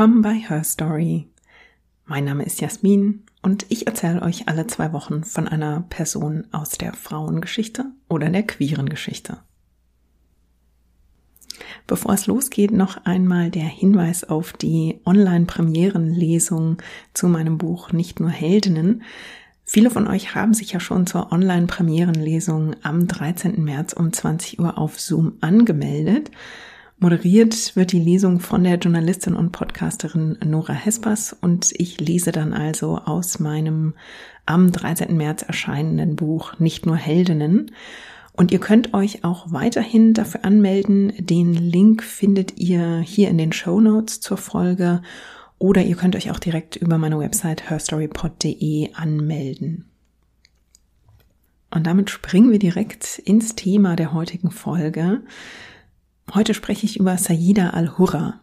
Willkommen bei Her Story. Mein Name ist Jasmin und ich erzähle euch alle zwei Wochen von einer Person aus der Frauengeschichte oder der queeren Geschichte. Bevor es losgeht, noch einmal der Hinweis auf die Online-Premierenlesung zu meinem Buch Nicht nur Heldinnen. Viele von euch haben sich ja schon zur Online-Premierenlesung am 13. März um 20 Uhr auf Zoom angemeldet. Moderiert wird die Lesung von der Journalistin und Podcasterin Nora Hespers und ich lese dann also aus meinem am 13. März erscheinenden Buch Nicht nur Heldinnen. Und ihr könnt euch auch weiterhin dafür anmelden. Den Link findet ihr hier in den Show Notes zur Folge oder ihr könnt euch auch direkt über meine Website herstorypod.de anmelden. Und damit springen wir direkt ins Thema der heutigen Folge. Heute spreche ich über Sayida al-Hurra.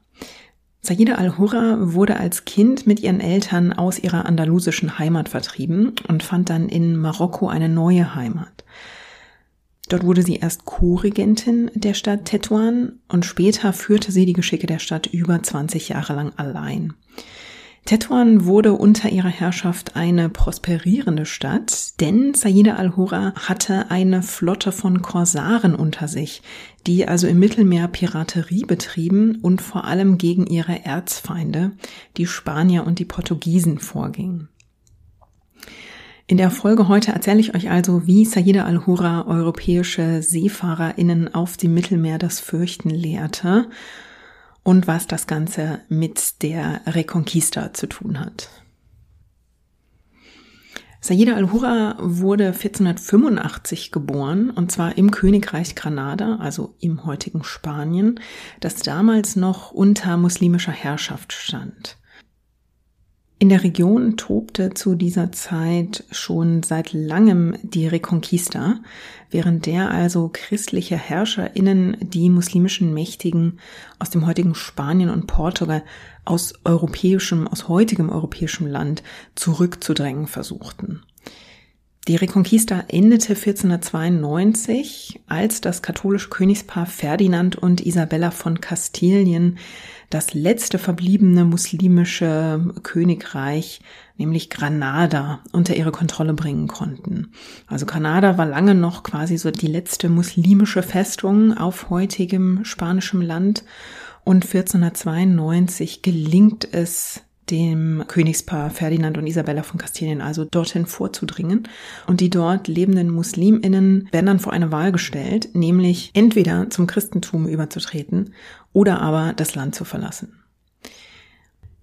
Sayida al-Hurra wurde als Kind mit ihren Eltern aus ihrer andalusischen Heimat vertrieben und fand dann in Marokko eine neue Heimat. Dort wurde sie erst Co-Regentin der Stadt Tetuan und später führte sie die Geschicke der Stadt über 20 Jahre lang allein. Tetuan wurde unter ihrer Herrschaft eine prosperierende Stadt, denn Sayyida al-Hura hatte eine Flotte von Korsaren unter sich, die also im Mittelmeer Piraterie betrieben und vor allem gegen ihre Erzfeinde, die Spanier und die Portugiesen, vorgingen. In der Folge heute erzähle ich euch also, wie Sayyida al-Hura europäische SeefahrerInnen auf dem Mittelmeer das Fürchten lehrte und was das Ganze mit der Reconquista zu tun hat. Sayyida al-Hura wurde 1485 geboren und zwar im Königreich Granada, also im heutigen Spanien, das damals noch unter muslimischer Herrschaft stand. In der Region tobte zu dieser Zeit schon seit langem die Reconquista, während der also christliche HerrscherInnen die muslimischen Mächtigen aus dem heutigen Spanien und Portugal aus europäischem, aus heutigem europäischem Land zurückzudrängen versuchten. Die Reconquista endete 1492, als das katholische Königspaar Ferdinand und Isabella von Kastilien das letzte verbliebene muslimische Königreich, nämlich Granada, unter ihre Kontrolle bringen konnten. Also Granada war lange noch quasi so die letzte muslimische Festung auf heutigem spanischem Land und 1492 gelingt es dem Königspaar Ferdinand und Isabella von Kastilien also dorthin vorzudringen. Und die dort lebenden Musliminnen werden dann vor eine Wahl gestellt, nämlich entweder zum Christentum überzutreten oder aber das Land zu verlassen.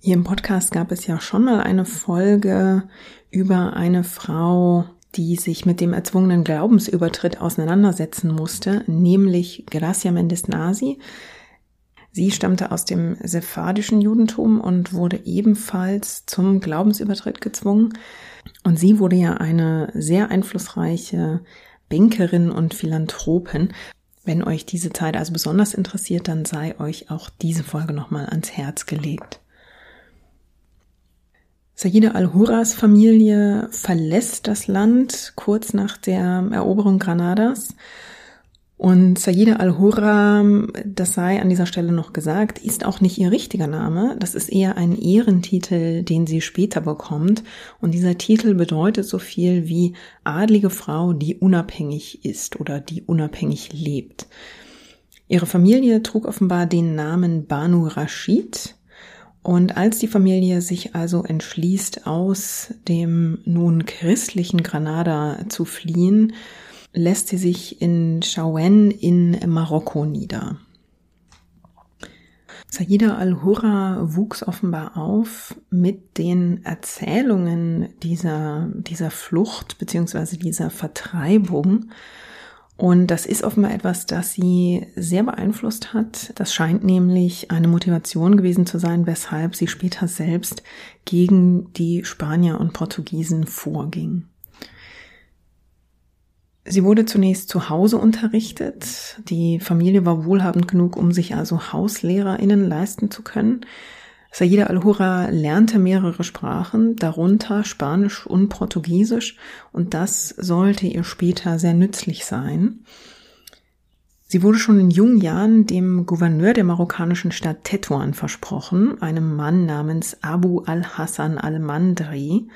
Hier im Podcast gab es ja schon mal eine Folge über eine Frau, die sich mit dem erzwungenen Glaubensübertritt auseinandersetzen musste, nämlich Gracia Mendes Nasi. Sie stammte aus dem sephardischen Judentum und wurde ebenfalls zum Glaubensübertritt gezwungen. Und sie wurde ja eine sehr einflussreiche Bankerin und Philanthropin. Wenn euch diese Zeit also besonders interessiert, dann sei euch auch diese Folge nochmal ans Herz gelegt. Sayyida al-Huras Familie verlässt das Land kurz nach der Eroberung Granadas und Sayyida al-Hurra, das sei an dieser Stelle noch gesagt, ist auch nicht ihr richtiger Name. Das ist eher ein Ehrentitel, den sie später bekommt. Und dieser Titel bedeutet so viel wie adlige Frau, die unabhängig ist oder die unabhängig lebt. Ihre Familie trug offenbar den Namen Banu Rashid. Und als die Familie sich also entschließt, aus dem nun christlichen Granada zu fliehen, lässt sie sich in Chaouen in Marokko nieder. Saida al-Hurra wuchs offenbar auf mit den Erzählungen dieser, dieser Flucht beziehungsweise dieser Vertreibung. Und das ist offenbar etwas, das sie sehr beeinflusst hat. Das scheint nämlich eine Motivation gewesen zu sein, weshalb sie später selbst gegen die Spanier und Portugiesen vorging. Sie wurde zunächst zu Hause unterrichtet. Die Familie war wohlhabend genug, um sich also HauslehrerInnen leisten zu können. Saida al-Hura lernte mehrere Sprachen, darunter Spanisch und Portugiesisch, und das sollte ihr später sehr nützlich sein. Sie wurde schon in jungen Jahren dem Gouverneur der marokkanischen Stadt Tetuan versprochen, einem Mann namens Abu al-Hassan al-Mandri.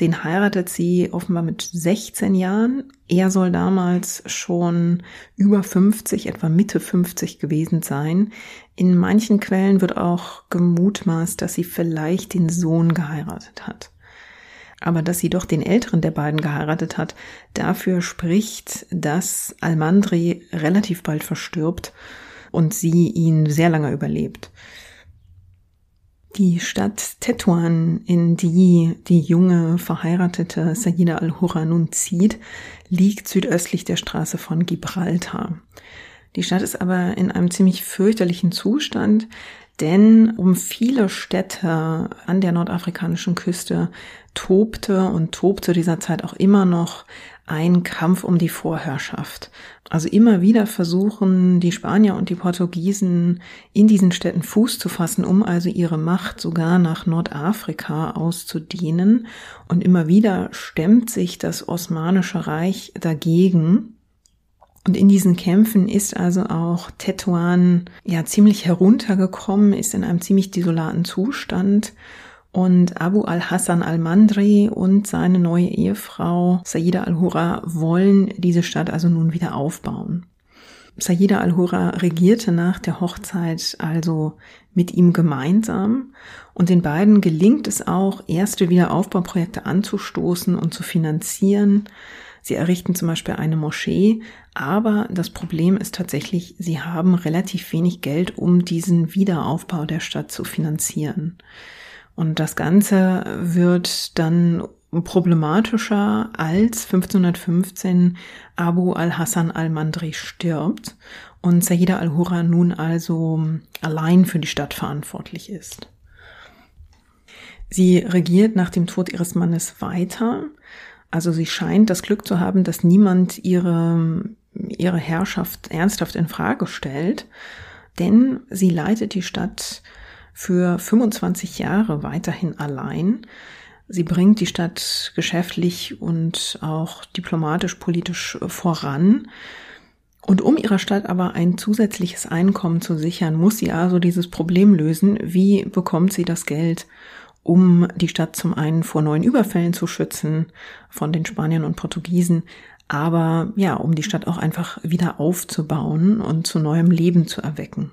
Den heiratet sie offenbar mit 16 Jahren. Er soll damals schon über 50, etwa Mitte 50 gewesen sein. In manchen Quellen wird auch gemutmaßt, dass sie vielleicht den Sohn geheiratet hat. Aber dass sie doch den älteren der beiden geheiratet hat, dafür spricht, dass Almandri relativ bald verstirbt und sie ihn sehr lange überlebt. Die Stadt Tetuan, in die die junge verheiratete Sayyida al-Hurra nun zieht, liegt südöstlich der Straße von Gibraltar. Die Stadt ist aber in einem ziemlich fürchterlichen Zustand, denn um viele Städte an der nordafrikanischen Küste tobte und tobt zu dieser Zeit auch immer noch ein Kampf um die Vorherrschaft. Also immer wieder versuchen die Spanier und die Portugiesen in diesen Städten Fuß zu fassen, um also ihre Macht sogar nach Nordafrika auszudehnen. Und immer wieder stemmt sich das Osmanische Reich dagegen. Und in diesen Kämpfen ist also auch Tetuan ja ziemlich heruntergekommen, ist in einem ziemlich desolaten Zustand. Und Abu al-Hassan al-Mandri und seine neue Ehefrau Sayyida al-Hura wollen diese Stadt also nun wieder aufbauen. Sayyida al-Hura regierte nach der Hochzeit also mit ihm gemeinsam und den beiden gelingt es auch, erste Wiederaufbauprojekte anzustoßen und zu finanzieren. Sie errichten zum Beispiel eine Moschee, aber das Problem ist tatsächlich, sie haben relativ wenig Geld, um diesen Wiederaufbau der Stadt zu finanzieren. Und das Ganze wird dann problematischer, als 1515 Abu al-Hassan al-Mandri stirbt und Sayyida al-Hurra nun also allein für die Stadt verantwortlich ist. Sie regiert nach dem Tod ihres Mannes weiter also sie scheint das Glück zu haben, dass niemand ihre, ihre Herrschaft ernsthaft in Frage stellt, denn sie leitet die Stadt für 25 Jahre weiterhin allein. Sie bringt die Stadt geschäftlich und auch diplomatisch, politisch voran. Und um ihrer Stadt aber ein zusätzliches Einkommen zu sichern, muss sie also dieses Problem lösen. Wie bekommt sie das Geld, um die Stadt zum einen vor neuen Überfällen zu schützen von den Spaniern und Portugiesen, aber ja, um die Stadt auch einfach wieder aufzubauen und zu neuem Leben zu erwecken.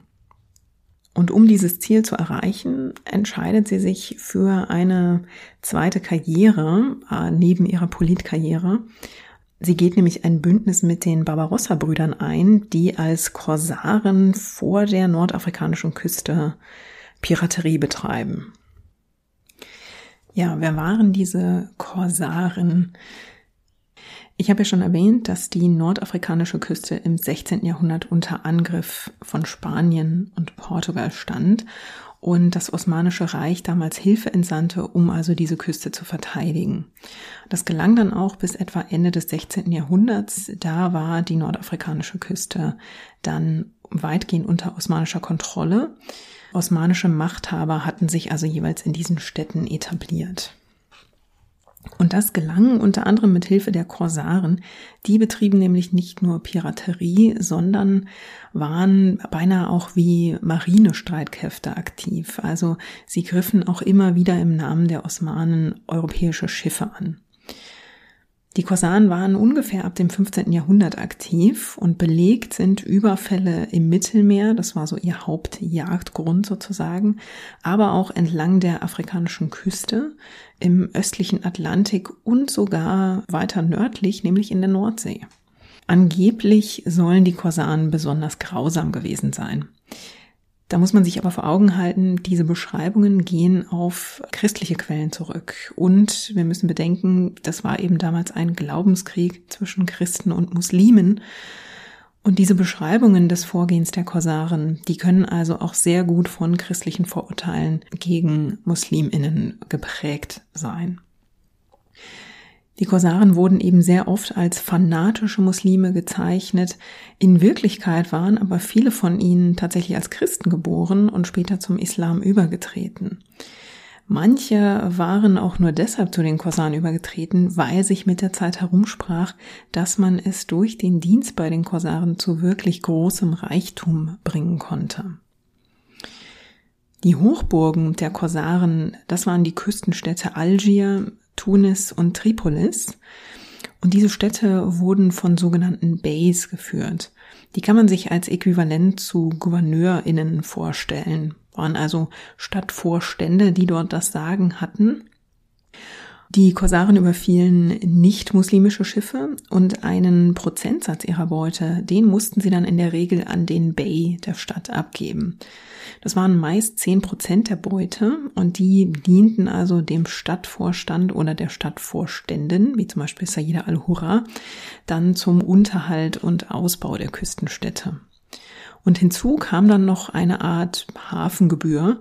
Und um dieses Ziel zu erreichen, entscheidet sie sich für eine zweite Karriere äh, neben ihrer Politkarriere. Sie geht nämlich ein Bündnis mit den Barbarossa-Brüdern ein, die als Korsaren vor der nordafrikanischen Küste Piraterie betreiben. Ja, wer waren diese Korsaren? Ich habe ja schon erwähnt, dass die nordafrikanische Küste im 16. Jahrhundert unter Angriff von Spanien und Portugal stand und das Osmanische Reich damals Hilfe entsandte, um also diese Küste zu verteidigen. Das gelang dann auch bis etwa Ende des 16. Jahrhunderts. Da war die nordafrikanische Küste dann weitgehend unter osmanischer Kontrolle. Osmanische Machthaber hatten sich also jeweils in diesen Städten etabliert. Und das gelang unter anderem mit Hilfe der Korsaren. Die betrieben nämlich nicht nur Piraterie, sondern waren beinahe auch wie Marinestreitkräfte aktiv. Also sie griffen auch immer wieder im Namen der Osmanen europäische Schiffe an. Die Korsaren waren ungefähr ab dem 15. Jahrhundert aktiv und belegt sind Überfälle im Mittelmeer, das war so ihr Hauptjagdgrund sozusagen, aber auch entlang der afrikanischen Küste, im östlichen Atlantik und sogar weiter nördlich, nämlich in der Nordsee. Angeblich sollen die Korsaren besonders grausam gewesen sein. Da muss man sich aber vor Augen halten, diese Beschreibungen gehen auf christliche Quellen zurück. Und wir müssen bedenken, das war eben damals ein Glaubenskrieg zwischen Christen und Muslimen. Und diese Beschreibungen des Vorgehens der Korsaren, die können also auch sehr gut von christlichen Vorurteilen gegen Musliminnen geprägt sein. Die Korsaren wurden eben sehr oft als fanatische Muslime gezeichnet. In Wirklichkeit waren aber viele von ihnen tatsächlich als Christen geboren und später zum Islam übergetreten. Manche waren auch nur deshalb zu den Korsaren übergetreten, weil sich mit der Zeit herumsprach, dass man es durch den Dienst bei den Korsaren zu wirklich großem Reichtum bringen konnte. Die Hochburgen der Korsaren, das waren die Küstenstädte Algier, Tunis und Tripolis. Und diese Städte wurden von sogenannten Beys geführt. Die kann man sich als Äquivalent zu GouverneurInnen vorstellen. Waren also Stadtvorstände, die dort das Sagen hatten. Die Korsaren überfielen nicht-muslimische Schiffe und einen Prozentsatz ihrer Beute, den mussten sie dann in der Regel an den Bey der Stadt abgeben. Das waren meist zehn Prozent der Beute und die dienten also dem Stadtvorstand oder der Stadtvorständin, wie zum Beispiel Saida al-Hurra, dann zum Unterhalt und Ausbau der Küstenstädte. Und hinzu kam dann noch eine Art Hafengebühr,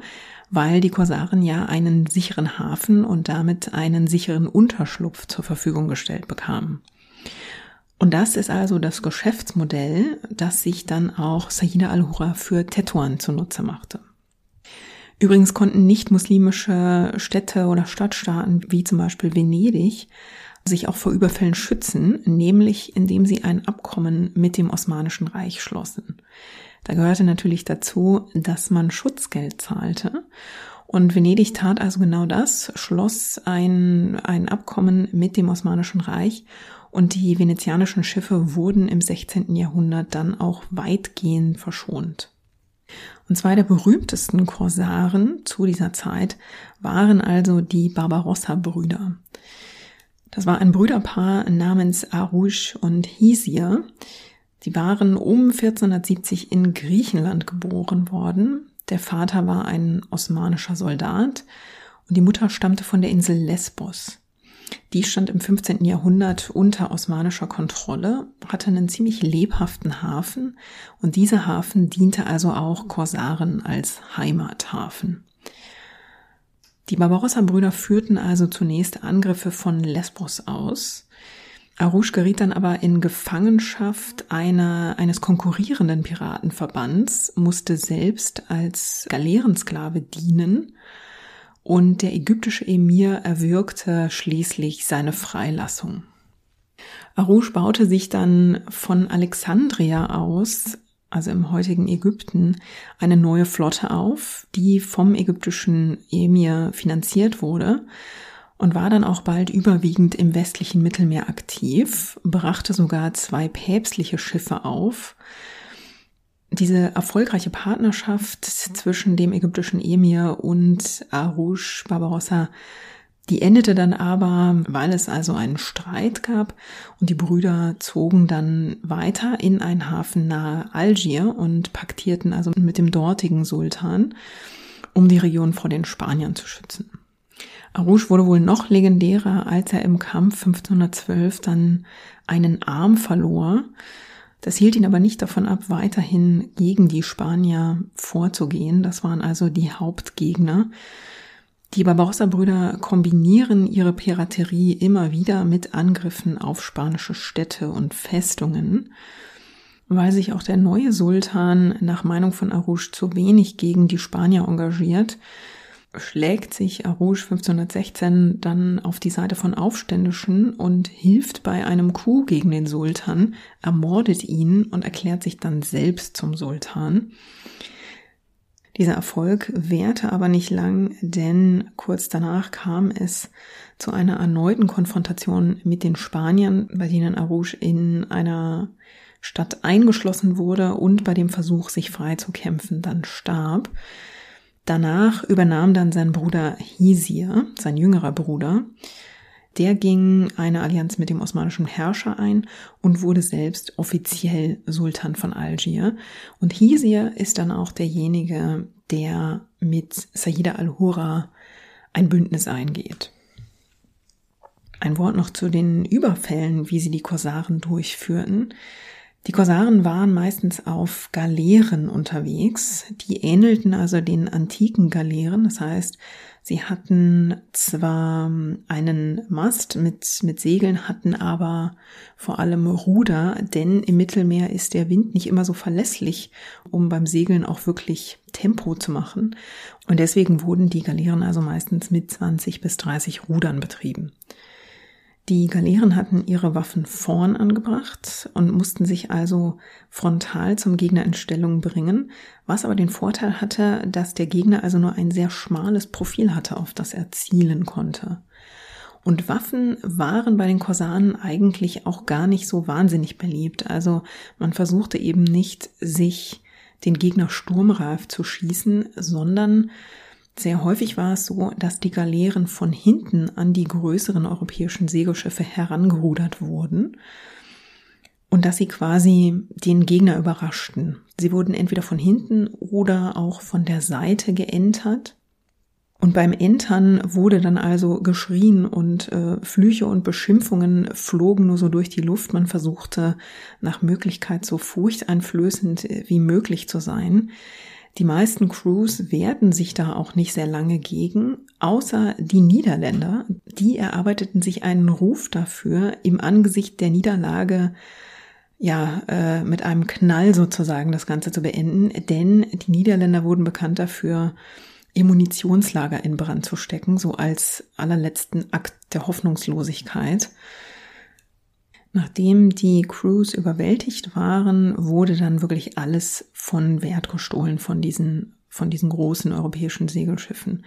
weil die Korsaren ja einen sicheren Hafen und damit einen sicheren Unterschlupf zur Verfügung gestellt bekamen. Und das ist also das Geschäftsmodell, das sich dann auch Sayyida al-Hura für Tetuan zunutze machte. Übrigens konnten nicht muslimische Städte oder Stadtstaaten wie zum Beispiel Venedig sich auch vor Überfällen schützen, nämlich indem sie ein Abkommen mit dem Osmanischen Reich schlossen. Da gehörte natürlich dazu, dass man Schutzgeld zahlte. Und Venedig tat also genau das, schloss ein, ein Abkommen mit dem Osmanischen Reich und die venezianischen Schiffe wurden im 16. Jahrhundert dann auch weitgehend verschont. Und zwei der berühmtesten Korsaren zu dieser Zeit waren also die Barbarossa-Brüder. Das war ein Brüderpaar namens Arouche und Hisier. Die waren um 1470 in Griechenland geboren worden. Der Vater war ein osmanischer Soldat und die Mutter stammte von der Insel Lesbos. Die stand im 15. Jahrhundert unter osmanischer Kontrolle, hatte einen ziemlich lebhaften Hafen und dieser Hafen diente also auch Korsaren als Heimathafen. Die Barbarossa-Brüder führten also zunächst Angriffe von Lesbos aus. Arouche geriet dann aber in Gefangenschaft einer, eines konkurrierenden Piratenverbands, musste selbst als Galeerensklave dienen und der ägyptische Emir erwirkte schließlich seine Freilassung. Arouche baute sich dann von Alexandria aus, also im heutigen Ägypten, eine neue Flotte auf, die vom ägyptischen Emir finanziert wurde und war dann auch bald überwiegend im westlichen Mittelmeer aktiv, brachte sogar zwei päpstliche Schiffe auf, diese erfolgreiche Partnerschaft zwischen dem ägyptischen Emir und Arouche Barbarossa, die endete dann aber, weil es also einen Streit gab und die Brüder zogen dann weiter in einen Hafen nahe Algier und paktierten also mit dem dortigen Sultan, um die Region vor den Spaniern zu schützen. Arouche wurde wohl noch legendärer, als er im Kampf 1512 dann einen Arm verlor das hielt ihn aber nicht davon ab, weiterhin gegen die Spanier vorzugehen. Das waren also die Hauptgegner. Die Barbarossa-Brüder kombinieren ihre Piraterie immer wieder mit Angriffen auf spanische Städte und Festungen, weil sich auch der neue Sultan nach Meinung von Arouche zu wenig gegen die Spanier engagiert, schlägt sich Arouge 1516 dann auf die Seite von Aufständischen und hilft bei einem Coup gegen den Sultan, ermordet ihn und erklärt sich dann selbst zum Sultan. Dieser Erfolg währte aber nicht lang, denn kurz danach kam es zu einer erneuten Konfrontation mit den Spaniern, bei denen Arouge in einer Stadt eingeschlossen wurde und bei dem Versuch, sich frei zu kämpfen, dann starb. Danach übernahm dann sein Bruder Hisir, sein jüngerer Bruder. Der ging eine Allianz mit dem osmanischen Herrscher ein und wurde selbst offiziell Sultan von Algier. Und Hisir ist dann auch derjenige, der mit Sayyida al-Hura ein Bündnis eingeht. Ein Wort noch zu den Überfällen, wie sie die Korsaren durchführten. Die Korsaren waren meistens auf Galeeren unterwegs, die ähnelten also den antiken Galeeren, das heißt, Sie hatten zwar einen Mast mit, mit Segeln, hatten aber vor allem Ruder, denn im Mittelmeer ist der Wind nicht immer so verlässlich, um beim Segeln auch wirklich Tempo zu machen. Und deswegen wurden die Galeeren also meistens mit 20 bis 30 Rudern betrieben. Die Galeeren hatten ihre Waffen vorn angebracht und mussten sich also frontal zum Gegner in Stellung bringen, was aber den Vorteil hatte, dass der Gegner also nur ein sehr schmales Profil hatte, auf das er zielen konnte. Und Waffen waren bei den Korsaren eigentlich auch gar nicht so wahnsinnig beliebt. Also man versuchte eben nicht, sich den Gegner sturmreif zu schießen, sondern sehr häufig war es so, dass die Galeeren von hinten an die größeren europäischen Segelschiffe herangerudert wurden und dass sie quasi den Gegner überraschten. Sie wurden entweder von hinten oder auch von der Seite geentert. Und beim Entern wurde dann also geschrien und äh, Flüche und Beschimpfungen flogen nur so durch die Luft. Man versuchte nach Möglichkeit so furchteinflößend wie möglich zu sein. Die meisten Crews wehrten sich da auch nicht sehr lange gegen, außer die Niederländer. Die erarbeiteten sich einen Ruf dafür, im Angesicht der Niederlage ja, äh, mit einem Knall sozusagen das Ganze zu beenden, denn die Niederländer wurden bekannt dafür, ihr Munitionslager in Brand zu stecken, so als allerletzten Akt der Hoffnungslosigkeit. Nachdem die Crews überwältigt waren, wurde dann wirklich alles von Wert gestohlen von diesen, von diesen großen europäischen Segelschiffen.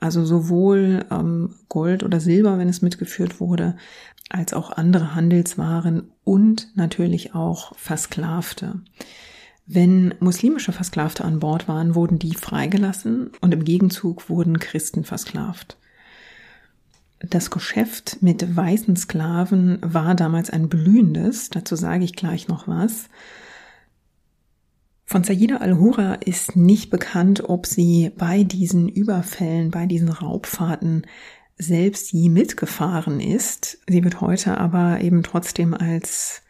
Also sowohl ähm, Gold oder Silber, wenn es mitgeführt wurde, als auch andere Handelswaren und natürlich auch Versklavte. Wenn muslimische Versklavte an Bord waren, wurden die freigelassen und im Gegenzug wurden Christen versklavt. Das Geschäft mit weißen Sklaven war damals ein blühendes, dazu sage ich gleich noch was. Von Sayyida al-Hura ist nicht bekannt, ob sie bei diesen Überfällen, bei diesen Raubfahrten selbst je mitgefahren ist. Sie wird heute aber eben trotzdem als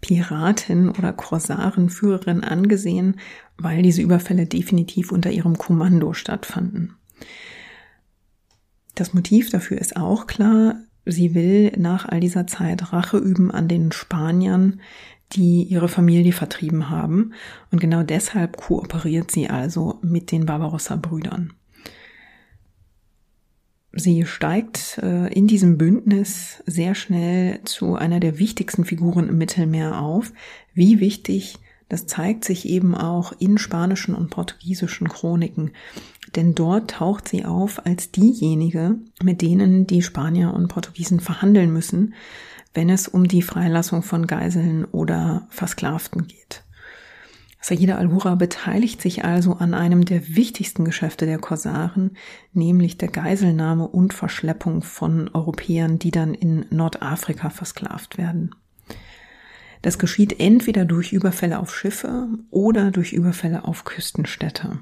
Piratin oder Korsarenführerin angesehen, weil diese Überfälle definitiv unter ihrem Kommando stattfanden. Das Motiv dafür ist auch klar. Sie will nach all dieser Zeit Rache üben an den Spaniern, die ihre Familie vertrieben haben. Und genau deshalb kooperiert sie also mit den Barbarossa-Brüdern. Sie steigt äh, in diesem Bündnis sehr schnell zu einer der wichtigsten Figuren im Mittelmeer auf. Wie wichtig, das zeigt sich eben auch in spanischen und portugiesischen Chroniken denn dort taucht sie auf als diejenige, mit denen die Spanier und Portugiesen verhandeln müssen, wenn es um die Freilassung von Geiseln oder Versklavten geht. Sayyida al-Hura beteiligt sich also an einem der wichtigsten Geschäfte der Korsaren, nämlich der Geiselnahme und Verschleppung von Europäern, die dann in Nordafrika versklavt werden. Das geschieht entweder durch Überfälle auf Schiffe oder durch Überfälle auf Küstenstädte.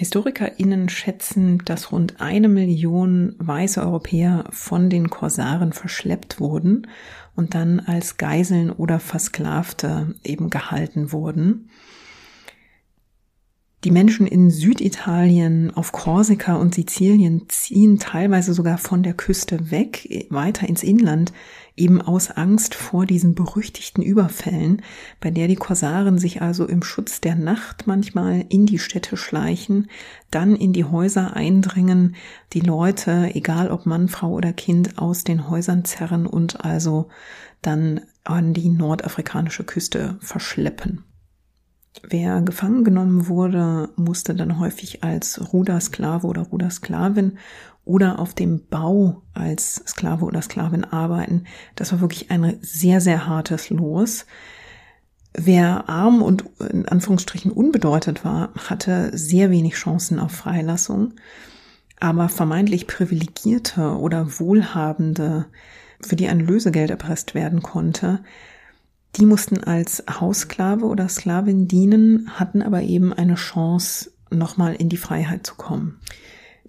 HistorikerInnen schätzen, dass rund eine Million weiße Europäer von den Korsaren verschleppt wurden und dann als Geiseln oder Versklavte eben gehalten wurden. Die Menschen in Süditalien, auf Korsika und Sizilien ziehen teilweise sogar von der Küste weg, weiter ins Inland, eben aus Angst vor diesen berüchtigten Überfällen, bei der die Korsaren sich also im Schutz der Nacht manchmal in die Städte schleichen, dann in die Häuser eindringen, die Leute, egal ob Mann, Frau oder Kind, aus den Häusern zerren und also dann an die nordafrikanische Küste verschleppen. Wer gefangen genommen wurde, musste dann häufig als Rudersklave oder Rudersklavin oder auf dem Bau als Sklave oder Sklavin arbeiten. Das war wirklich ein sehr, sehr hartes Los. Wer arm und in Anführungsstrichen unbedeutet war, hatte sehr wenig Chancen auf Freilassung. Aber vermeintlich Privilegierte oder Wohlhabende, für die ein Lösegeld erpresst werden konnte, die mussten als Haussklave oder Sklavin dienen, hatten aber eben eine Chance, nochmal in die Freiheit zu kommen.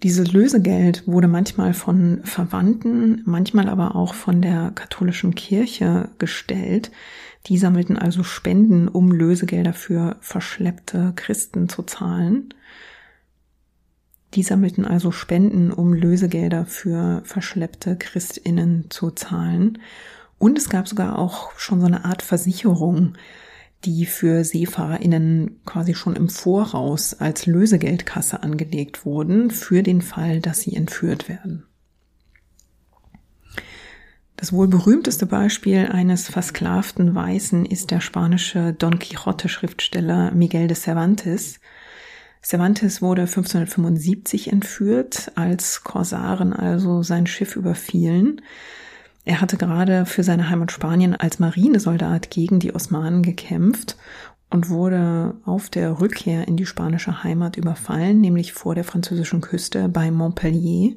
Dieses Lösegeld wurde manchmal von Verwandten, manchmal aber auch von der katholischen Kirche gestellt. Die sammelten also Spenden, um Lösegelder für verschleppte Christen zu zahlen. Die sammelten also Spenden, um Lösegelder für verschleppte Christinnen zu zahlen. Und es gab sogar auch schon so eine Art Versicherung, die für SeefahrerInnen quasi schon im Voraus als Lösegeldkasse angelegt wurden, für den Fall, dass sie entführt werden. Das wohl berühmteste Beispiel eines versklavten Weißen ist der spanische Don Quixote-Schriftsteller Miguel de Cervantes, Cervantes wurde 1575 entführt, als Korsaren also sein Schiff überfielen. Er hatte gerade für seine Heimat Spanien als Marinesoldat gegen die Osmanen gekämpft und wurde auf der Rückkehr in die spanische Heimat überfallen, nämlich vor der französischen Küste bei Montpellier.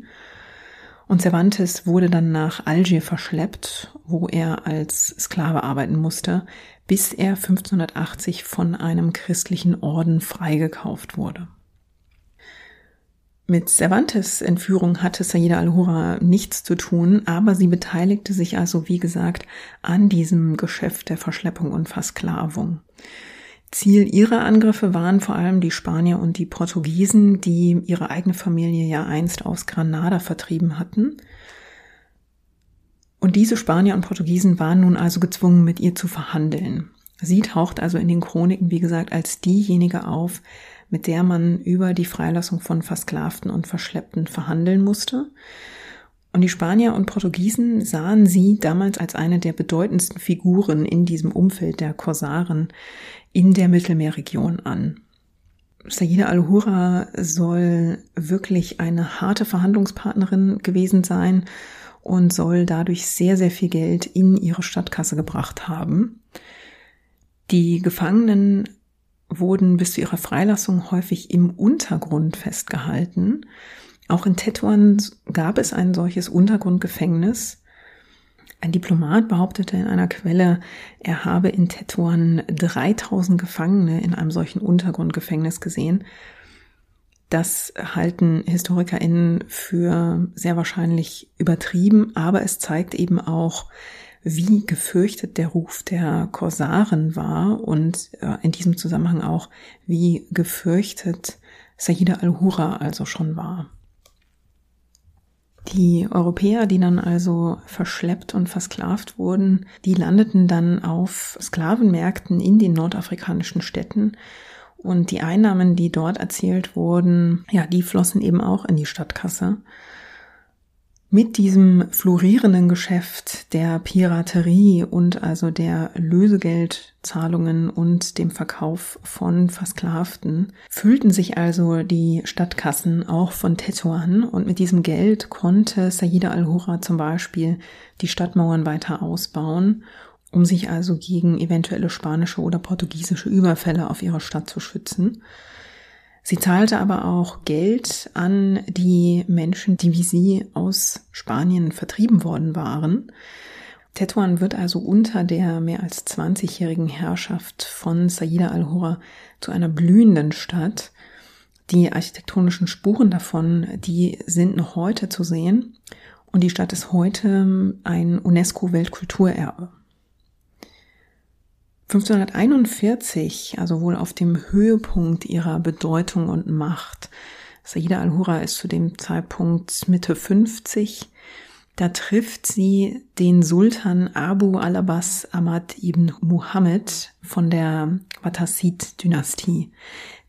Und Cervantes wurde dann nach Algier verschleppt, wo er als Sklave arbeiten musste, bis er 1580 von einem christlichen Orden freigekauft wurde. Mit Cervantes Entführung hatte Saida al-Hura nichts zu tun, aber sie beteiligte sich also, wie gesagt, an diesem Geschäft der Verschleppung und Versklavung. Ziel ihrer Angriffe waren vor allem die Spanier und die Portugiesen, die ihre eigene Familie ja einst aus Granada vertrieben hatten. Und diese Spanier und Portugiesen waren nun also gezwungen, mit ihr zu verhandeln. Sie taucht also in den Chroniken, wie gesagt, als diejenige auf, mit der man über die Freilassung von Versklavten und Verschleppten verhandeln musste. Und die Spanier und Portugiesen sahen sie damals als eine der bedeutendsten Figuren in diesem Umfeld der Korsaren in der Mittelmeerregion an. Saida al-Hura soll wirklich eine harte Verhandlungspartnerin gewesen sein und soll dadurch sehr, sehr viel Geld in ihre Stadtkasse gebracht haben. Die Gefangenen wurden bis zu ihrer Freilassung häufig im Untergrund festgehalten. Auch in Tetuan gab es ein solches Untergrundgefängnis. Ein Diplomat behauptete in einer Quelle, er habe in Tetuan 3000 Gefangene in einem solchen Untergrundgefängnis gesehen. Das halten HistorikerInnen für sehr wahrscheinlich übertrieben, aber es zeigt eben auch, wie gefürchtet der Ruf der Korsaren war und äh, in diesem Zusammenhang auch, wie gefürchtet Sayyida al-Hura also schon war. Die Europäer, die dann also verschleppt und versklavt wurden, die landeten dann auf Sklavenmärkten in den nordafrikanischen Städten und die Einnahmen, die dort erzielt wurden, ja, die flossen eben auch in die Stadtkasse. Mit diesem florierenden Geschäft der Piraterie und also der Lösegeldzahlungen und dem Verkauf von Versklavten füllten sich also die Stadtkassen auch von Tetuan und mit diesem Geld konnte Sayyida al-Hura zum Beispiel die Stadtmauern weiter ausbauen, um sich also gegen eventuelle spanische oder portugiesische Überfälle auf ihre Stadt zu schützen. Sie zahlte aber auch Geld an die Menschen, die wie sie aus Spanien vertrieben worden waren. Tetuan wird also unter der mehr als 20-jährigen Herrschaft von Saida al-Hura zu einer blühenden Stadt. Die architektonischen Spuren davon, die sind noch heute zu sehen. Und die Stadt ist heute ein UNESCO-Weltkulturerbe. 1541, also wohl auf dem Höhepunkt ihrer Bedeutung und Macht, Saida al-Hura ist zu dem Zeitpunkt Mitte 50, da trifft sie den Sultan Abu al-Abbas Ahmad ibn Muhammad von der Wattasid-Dynastie.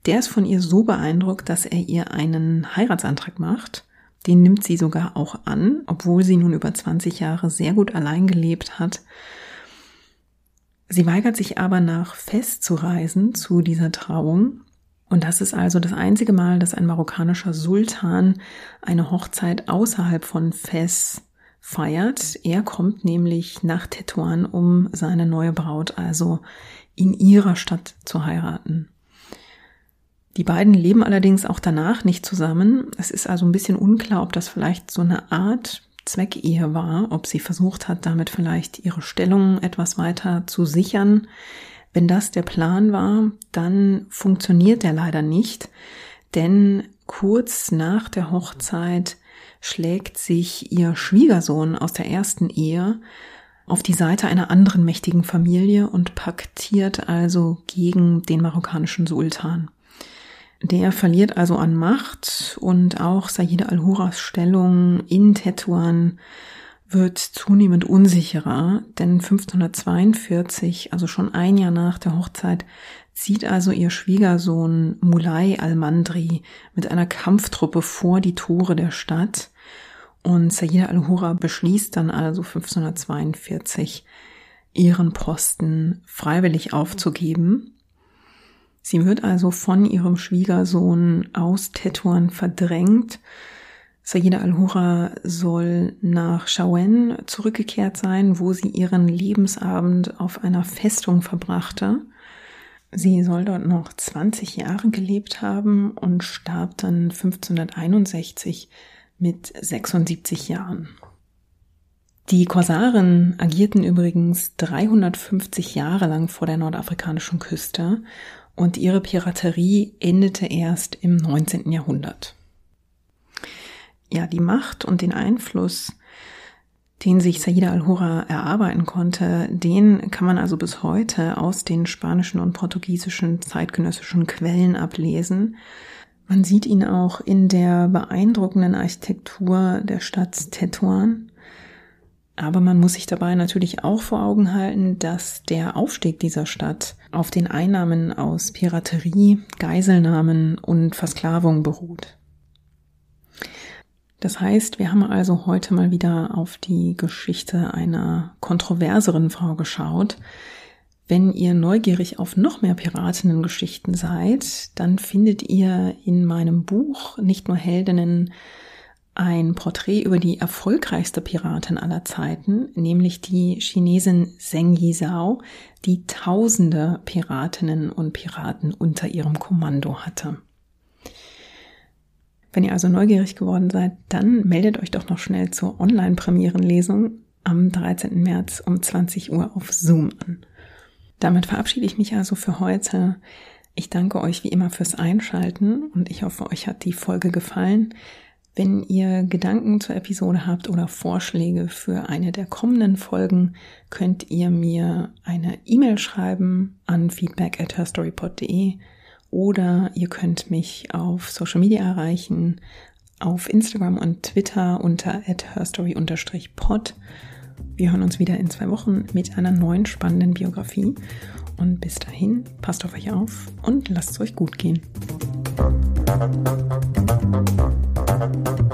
Der ist von ihr so beeindruckt, dass er ihr einen Heiratsantrag macht. Den nimmt sie sogar auch an, obwohl sie nun über 20 Jahre sehr gut allein gelebt hat Sie weigert sich aber nach Fes zu reisen zu dieser Trauung. Und das ist also das einzige Mal, dass ein marokkanischer Sultan eine Hochzeit außerhalb von Fes feiert. Er kommt nämlich nach Tetuan, um seine neue Braut also in ihrer Stadt zu heiraten. Die beiden leben allerdings auch danach nicht zusammen. Es ist also ein bisschen unklar, ob das vielleicht so eine Art Zweckehe war, ob sie versucht hat, damit vielleicht ihre Stellung etwas weiter zu sichern. Wenn das der Plan war, dann funktioniert der leider nicht, denn kurz nach der Hochzeit schlägt sich ihr Schwiegersohn aus der ersten Ehe auf die Seite einer anderen mächtigen Familie und paktiert also gegen den marokkanischen Sultan. Der verliert also an Macht und auch Sayyid al-Huras Stellung in Tetuan wird zunehmend unsicherer, denn 1542, also schon ein Jahr nach der Hochzeit, zieht also ihr Schwiegersohn Mulay al-Mandri mit einer Kampftruppe vor die Tore der Stadt und Sayyid al-Hura beschließt dann also 1542 ihren Posten freiwillig aufzugeben. Sie wird also von ihrem Schwiegersohn aus Tetuan verdrängt Sayyida al-Hura soll nach Shawen zurückgekehrt sein, wo sie ihren Lebensabend auf einer Festung verbrachte. Sie soll dort noch 20 Jahre gelebt haben und starb dann 1561 mit 76 Jahren. Die Korsaren agierten übrigens 350 Jahre lang vor der nordafrikanischen Küste und ihre Piraterie endete erst im 19. Jahrhundert ja, die Macht und den Einfluss, den sich Saida al-Hura erarbeiten konnte, den kann man also bis heute aus den spanischen und portugiesischen zeitgenössischen Quellen ablesen. Man sieht ihn auch in der beeindruckenden Architektur der Stadt Tetuan. Aber man muss sich dabei natürlich auch vor Augen halten, dass der Aufstieg dieser Stadt auf den Einnahmen aus Piraterie, Geiselnahmen und Versklavung beruht. Das heißt, wir haben also heute mal wieder auf die Geschichte einer kontroverseren Frau geschaut. Wenn ihr neugierig auf noch mehr Piratinnen-Geschichten seid, dann findet ihr in meinem Buch nicht nur Heldinnen ein Porträt über die erfolgreichste Piratin aller Zeiten, nämlich die Chinesin Zheng Yizhao, die tausende Piratinnen und Piraten unter ihrem Kommando hatte. Wenn ihr also neugierig geworden seid, dann meldet euch doch noch schnell zur Online-Premierenlesung am 13. März um 20 Uhr auf Zoom an. Damit verabschiede ich mich also für heute. Ich danke euch wie immer fürs Einschalten und ich hoffe, euch hat die Folge gefallen. Wenn ihr Gedanken zur Episode habt oder Vorschläge für eine der kommenden Folgen, könnt ihr mir eine E-Mail schreiben an feedback at herstorypod.de oder ihr könnt mich auf Social Media erreichen, auf Instagram und Twitter unter herstory-pod. Wir hören uns wieder in zwei Wochen mit einer neuen spannenden Biografie. Und bis dahin, passt auf euch auf und lasst es euch gut gehen. thank you